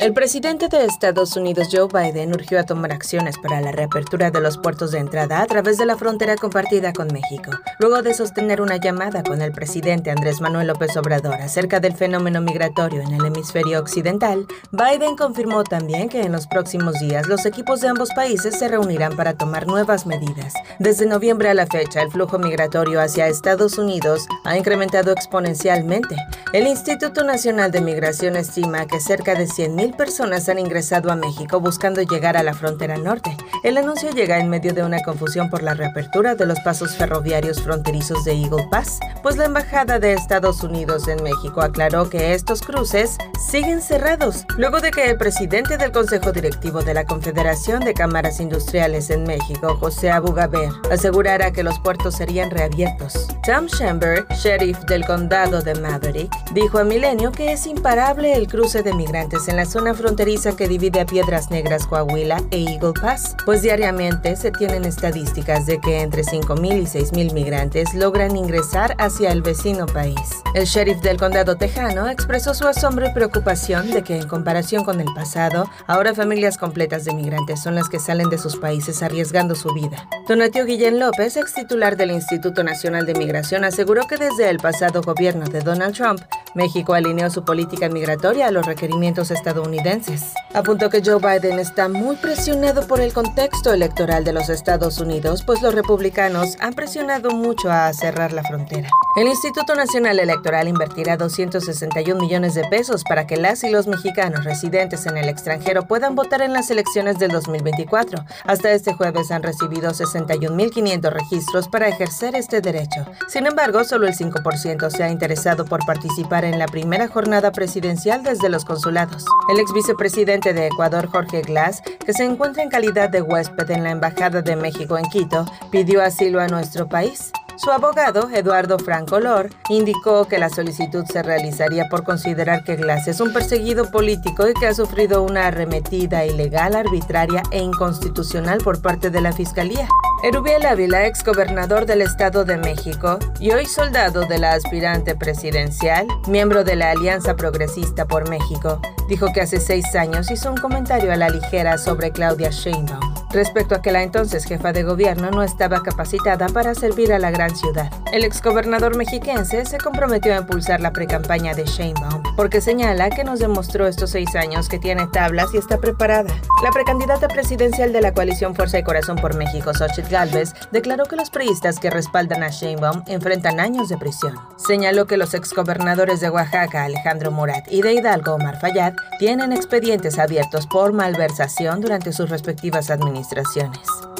El presidente de Estados Unidos, Joe Biden, urgió a tomar acciones para la reapertura de los puertos de entrada a través de la frontera compartida con México, luego de sostener una llamada con el presidente Andrés Manuel López Obrador acerca del fenómeno migratorio en el hemisferio occidental. Biden confirmó también que en los próximos días los equipos de ambos países se reunirán para tomar nuevas medidas. Desde noviembre a la fecha, el flujo migratorio hacia Estados Unidos ha incrementado exponencialmente. El Instituto Nacional de Migración estima que cerca de 100.000 personas han ingresado a México buscando llegar a la frontera norte. El anuncio llega en medio de una confusión por la reapertura de los pasos ferroviarios fronterizos de Eagle Pass, pues la Embajada de Estados Unidos en México aclaró que estos cruces siguen cerrados, luego de que el presidente del Consejo Directivo de la Confederación de Cámaras Industriales en México, José Abugaber, asegurara que los puertos serían reabiertos. Tom Chamber, sheriff del condado de Maverick, dijo a Milenio que es imparable el cruce de migrantes en la zona fronteriza que divide a Piedras Negras, Coahuila e Eagle Pass, pues diariamente se tienen estadísticas de que entre 5.000 y 6.000 migrantes logran ingresar hacia el vecino país. El sheriff del condado tejano expresó su asombro y preocupación de que en comparación con el pasado, ahora familias completas de migrantes son las que salen de sus países arriesgando su vida. Donatio Guillén López, ex titular del Instituto Nacional de Migración, aseguró que desde el pasado gobierno de Donald Trump, México alineó su política migratoria a los requerimientos estadounidenses. Apuntó que Joe Biden está muy presionado por el contexto electoral de los Estados Unidos, pues los republicanos han presionado mucho a cerrar la frontera. El Instituto Nacional Electoral invertirá 261 millones de pesos para que las y los mexicanos residentes en el extranjero puedan votar en las elecciones del 2024. Hasta este jueves han recibido 61.500 registros para ejercer este derecho. Sin embargo, solo el 5% se ha interesado por participar en la primera jornada presidencial desde los consulados. El ex vicepresidente de Ecuador, Jorge Glass, que se encuentra en calidad de huésped en la Embajada de México en Quito, pidió asilo a nuestro país. Su abogado, Eduardo Franco Lor, indicó que la solicitud se realizaría por considerar que Glass es un perseguido político y que ha sufrido una arremetida ilegal, arbitraria e inconstitucional por parte de la Fiscalía. Erubiel Ávila, ex gobernador del Estado de México y hoy soldado de la aspirante presidencial, miembro de la Alianza Progresista por México, dijo que hace seis años hizo un comentario a la ligera sobre Claudia Sheinbaum respecto a que la entonces jefa de gobierno no estaba capacitada para servir a la gran ciudad. El exgobernador mexiquense se comprometió a impulsar la precampaña de Sheinbaum porque señala que nos demostró estos seis años que tiene tablas y está preparada. La precandidata presidencial de la coalición Fuerza y Corazón por México, Xochitl Galvez, declaró que los priistas que respaldan a Sheinbaum enfrentan años de prisión. Señaló que los exgobernadores de Oaxaca, Alejandro Murat, y de Hidalgo, Omar Fayad, tienen expedientes abiertos por malversación durante sus respectivas administraciones.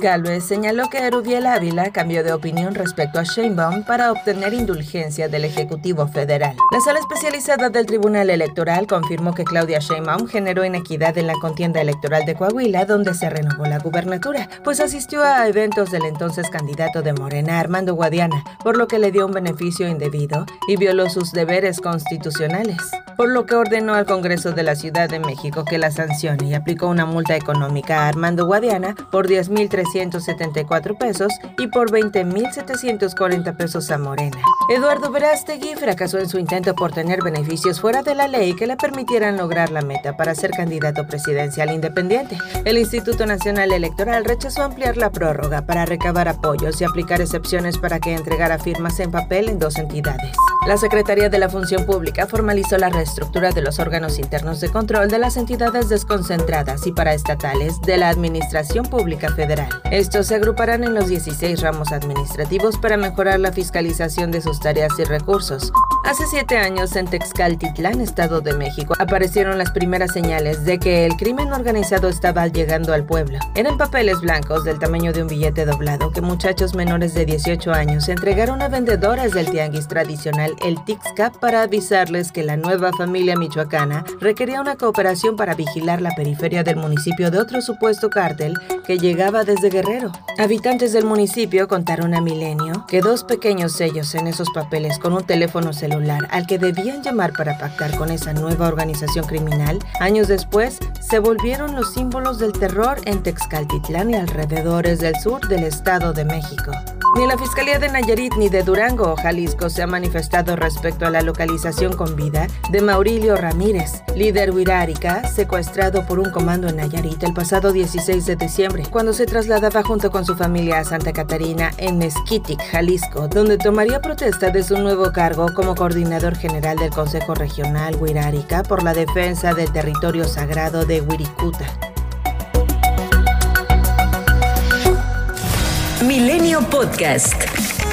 Galvez señaló que Erubiel Ávila cambió de opinión respecto a Sheinbaum para obtener indulgencia del Ejecutivo Federal. La sala especializada del Tribunal Electoral confirmó que Claudia Sheinbaum generó inequidad en la contienda electoral de Coahuila, donde se renovó la gubernatura, pues asistió a eventos del entonces candidato de Morena, Armando Guadiana, por lo que le dio un beneficio indebido y violó sus deberes constitucionales por lo que ordenó al Congreso de la Ciudad de México que la sancione y aplicó una multa económica a Armando Guadiana por 10.374 pesos y por 20.740 pesos a Morena. Eduardo Verástegui fracasó en su intento por tener beneficios fuera de la ley que le permitieran lograr la meta para ser candidato presidencial independiente. El Instituto Nacional Electoral rechazó ampliar la prórroga para recabar apoyos y aplicar excepciones para que entregara firmas en papel en dos entidades. La Secretaría de la Función Pública formalizó la reestructura de los órganos internos de control de las entidades desconcentradas y paraestatales de la Administración Pública Federal. Estos se agruparán en los 16 ramos administrativos para mejorar la fiscalización de sus tareas y recursos. Hace siete años en Texcaltitlán, Estado de México, aparecieron las primeras señales de que el crimen organizado estaba llegando al pueblo. Eran papeles blancos del tamaño de un billete doblado que muchachos menores de 18 años entregaron a vendedoras del tianguis tradicional el Tixcap para avisarles que la nueva familia michoacana requería una cooperación para vigilar la periferia del municipio de otro supuesto cártel que llegaba desde Guerrero. Habitantes del municipio contaron a Milenio que dos pequeños sellos en esos papeles con un teléfono celular al que debían llamar para pactar con esa nueva organización criminal, años después se volvieron los símbolos del terror en Texcaltitlán y alrededores del sur del Estado de México. Ni la Fiscalía de Nayarit ni de Durango o Jalisco se ha manifestado respecto a la localización con vida de Maurilio Ramírez, líder huirárica, secuestrado por un comando en Nayarit el pasado 16 de diciembre, cuando se trasladaba junto con su familia a Santa Catarina en Mezquitic, Jalisco, donde tomaría protesta de su nuevo cargo como coordinador general del Consejo Regional Huirárica por la defensa del territorio sagrado de Huiricuta. Milenio Podcast.